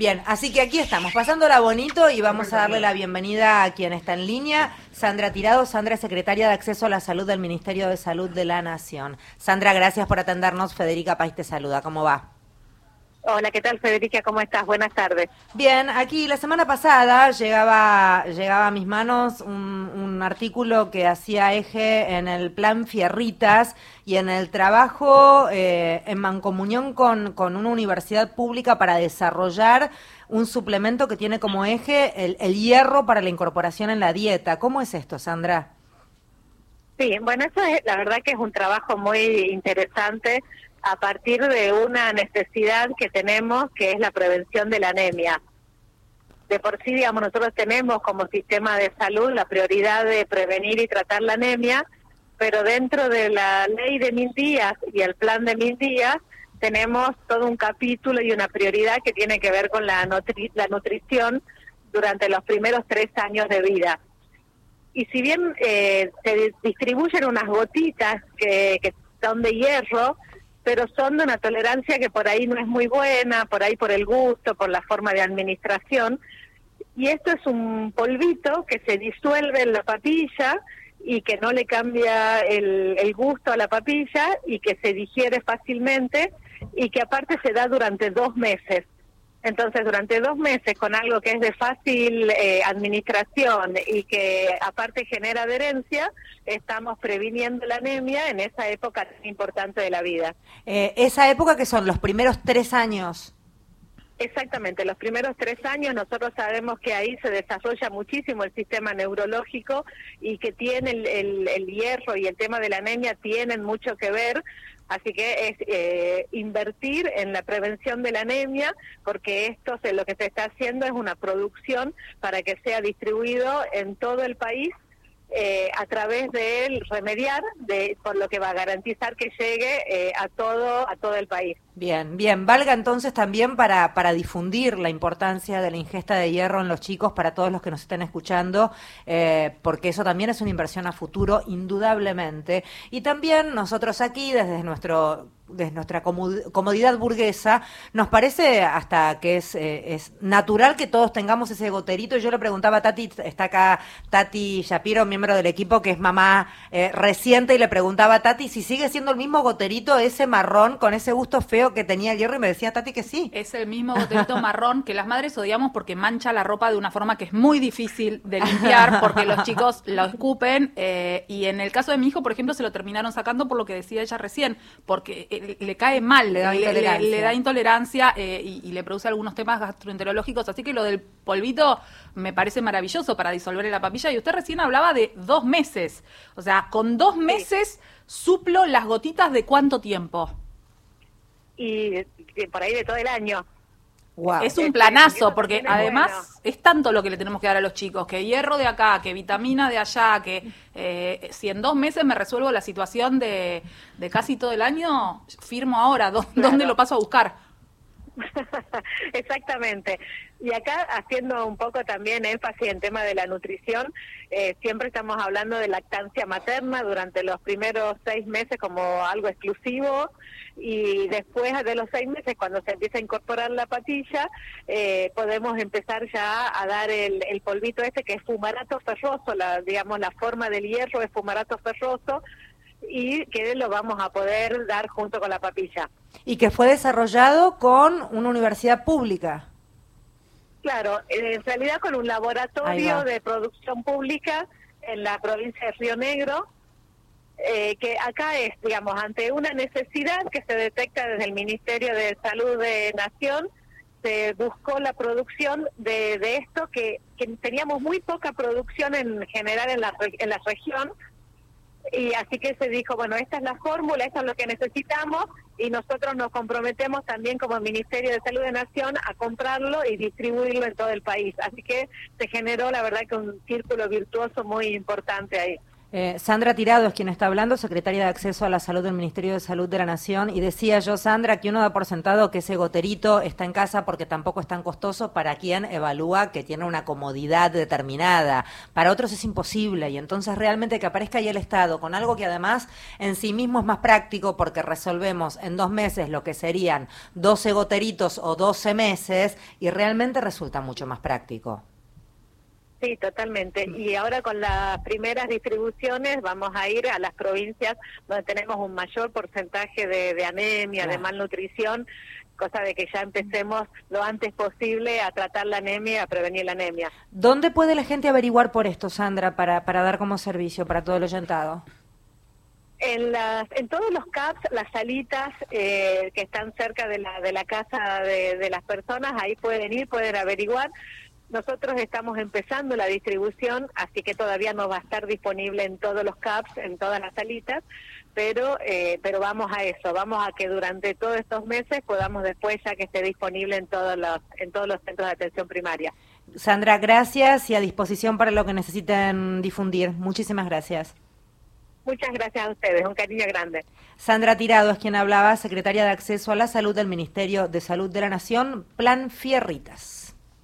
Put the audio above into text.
Bien, así que aquí estamos, pasándola bonito y vamos a darle la bienvenida a quien está en línea, Sandra Tirado. Sandra secretaria de Acceso a la Salud del Ministerio de Salud de la Nación. Sandra, gracias por atendernos. Federica País te saluda. ¿Cómo va? Hola, ¿qué tal Federica? ¿Cómo estás? Buenas tardes. Bien, aquí la semana pasada llegaba, llegaba a mis manos un, un, artículo que hacía eje en el plan Fierritas y en el trabajo eh, en mancomunión con, con, una universidad pública para desarrollar un suplemento que tiene como eje el, el hierro para la incorporación en la dieta. ¿Cómo es esto, Sandra? Sí, bueno, eso es la verdad que es un trabajo muy interesante a partir de una necesidad que tenemos, que es la prevención de la anemia. De por sí, digamos, nosotros tenemos como sistema de salud la prioridad de prevenir y tratar la anemia, pero dentro de la ley de mil días y el plan de mil días tenemos todo un capítulo y una prioridad que tiene que ver con la, nutri la nutrición durante los primeros tres años de vida. Y si bien eh, se distribuyen unas gotitas que, que son de hierro, pero son de una tolerancia que por ahí no es muy buena, por ahí por el gusto, por la forma de administración. Y esto es un polvito que se disuelve en la papilla y que no le cambia el, el gusto a la papilla y que se digiere fácilmente y que aparte se da durante dos meses. Entonces, durante dos meses, con algo que es de fácil eh, administración y que aparte genera adherencia, estamos previniendo la anemia en esa época tan importante de la vida. Eh, esa época que son los primeros tres años. Exactamente, los primeros tres años nosotros sabemos que ahí se desarrolla muchísimo el sistema neurológico y que tiene el, el, el hierro y el tema de la anemia tienen mucho que ver Así que es eh, invertir en la prevención de la anemia, porque esto se, lo que se está haciendo es una producción para que sea distribuido en todo el país eh, a través del remediar, de, por lo que va a garantizar que llegue eh, a todo a todo el país. Bien, bien. Valga entonces también para, para difundir la importancia de la ingesta de hierro en los chicos para todos los que nos estén escuchando, eh, porque eso también es una inversión a futuro, indudablemente. Y también nosotros aquí, desde nuestro de nuestra comodidad burguesa, nos parece hasta que es, eh, es natural que todos tengamos ese goterito. Yo le preguntaba a Tati, está acá Tati Shapiro, miembro del equipo, que es mamá eh, reciente, y le preguntaba a Tati si sigue siendo el mismo goterito, ese marrón, con ese gusto feo que tenía el hierro, y me decía Tati que sí. Es el mismo goterito marrón que las madres odiamos porque mancha la ropa de una forma que es muy difícil de limpiar, porque los chicos lo escupen, eh, y en el caso de mi hijo, por ejemplo, se lo terminaron sacando por lo que decía ella recién, porque le, cae mal, le da intolerancia, le, le da intolerancia eh, y, y, le produce algunos temas gastroenterológicos. Así que lo del polvito me parece maravilloso para disolver en la papilla. Y usted recién hablaba de dos meses. O sea, con dos meses suplo las gotitas de cuánto tiempo. Y por ahí de todo el año. Wow. Es un planazo, porque además bueno. es tanto lo que le tenemos que dar a los chicos, que hierro de acá, que vitamina de allá, que eh, si en dos meses me resuelvo la situación de, de casi todo el año, firmo ahora, ¿dónde, claro. ¿dónde lo paso a buscar? Exactamente. Y acá haciendo un poco también énfasis en tema de la nutrición, eh, siempre estamos hablando de lactancia materna durante los primeros seis meses como algo exclusivo y después de los seis meses cuando se empieza a incorporar la patilla eh, podemos empezar ya a dar el, polvito este que es fumarato ferroso, la, digamos la forma del hierro es fumarato ferroso y que lo vamos a poder dar junto con la papilla. Y que fue desarrollado con una universidad pública. Claro, en realidad con un laboratorio de producción pública en la provincia de Río Negro, eh, que acá es, digamos, ante una necesidad que se detecta desde el Ministerio de Salud de Nación, se buscó la producción de, de esto, que, que, teníamos muy poca producción en general en la, en la región, y así que se dijo, bueno, esta es la fórmula, esto es lo que necesitamos y nosotros nos comprometemos también como Ministerio de Salud de Nación a comprarlo y distribuirlo en todo el país. Así que se generó, la verdad, que un círculo virtuoso muy importante ahí. Eh, Sandra Tirado es quien está hablando, secretaria de Acceso a la Salud del Ministerio de Salud de la Nación, y decía yo, Sandra, que uno da por sentado que ese goterito está en casa porque tampoco es tan costoso para quien evalúa que tiene una comodidad determinada. Para otros es imposible, y entonces realmente que aparezca ahí el Estado con algo que además en sí mismo es más práctico porque resolvemos en dos meses lo que serían 12 goteritos o 12 meses, y realmente resulta mucho más práctico. Sí, totalmente. Y ahora con las primeras distribuciones vamos a ir a las provincias donde tenemos un mayor porcentaje de, anemia, de malnutrición, cosa de que ya empecemos lo antes posible a tratar la anemia, a prevenir la anemia. ¿Dónde puede la gente averiguar por esto, Sandra, para, para dar como servicio para todo el oyentado? En, las, en todos los CAPS, las salitas eh, que están cerca de la, de la casa de, de las personas, ahí pueden ir, pueden averiguar. Nosotros estamos empezando la distribución, así que todavía no va a estar disponible en todos los CAPS, en todas las salitas, pero eh, pero vamos a eso, vamos a que durante todos estos meses podamos después ya que esté disponible en todos los en todos los centros de atención primaria. Sandra, gracias y a disposición para lo que necesiten difundir. Muchísimas gracias. Muchas gracias a ustedes, un cariño grande. Sandra Tirado es quien hablaba, secretaria de Acceso a la Salud del Ministerio de Salud de la Nación, Plan Fierritas.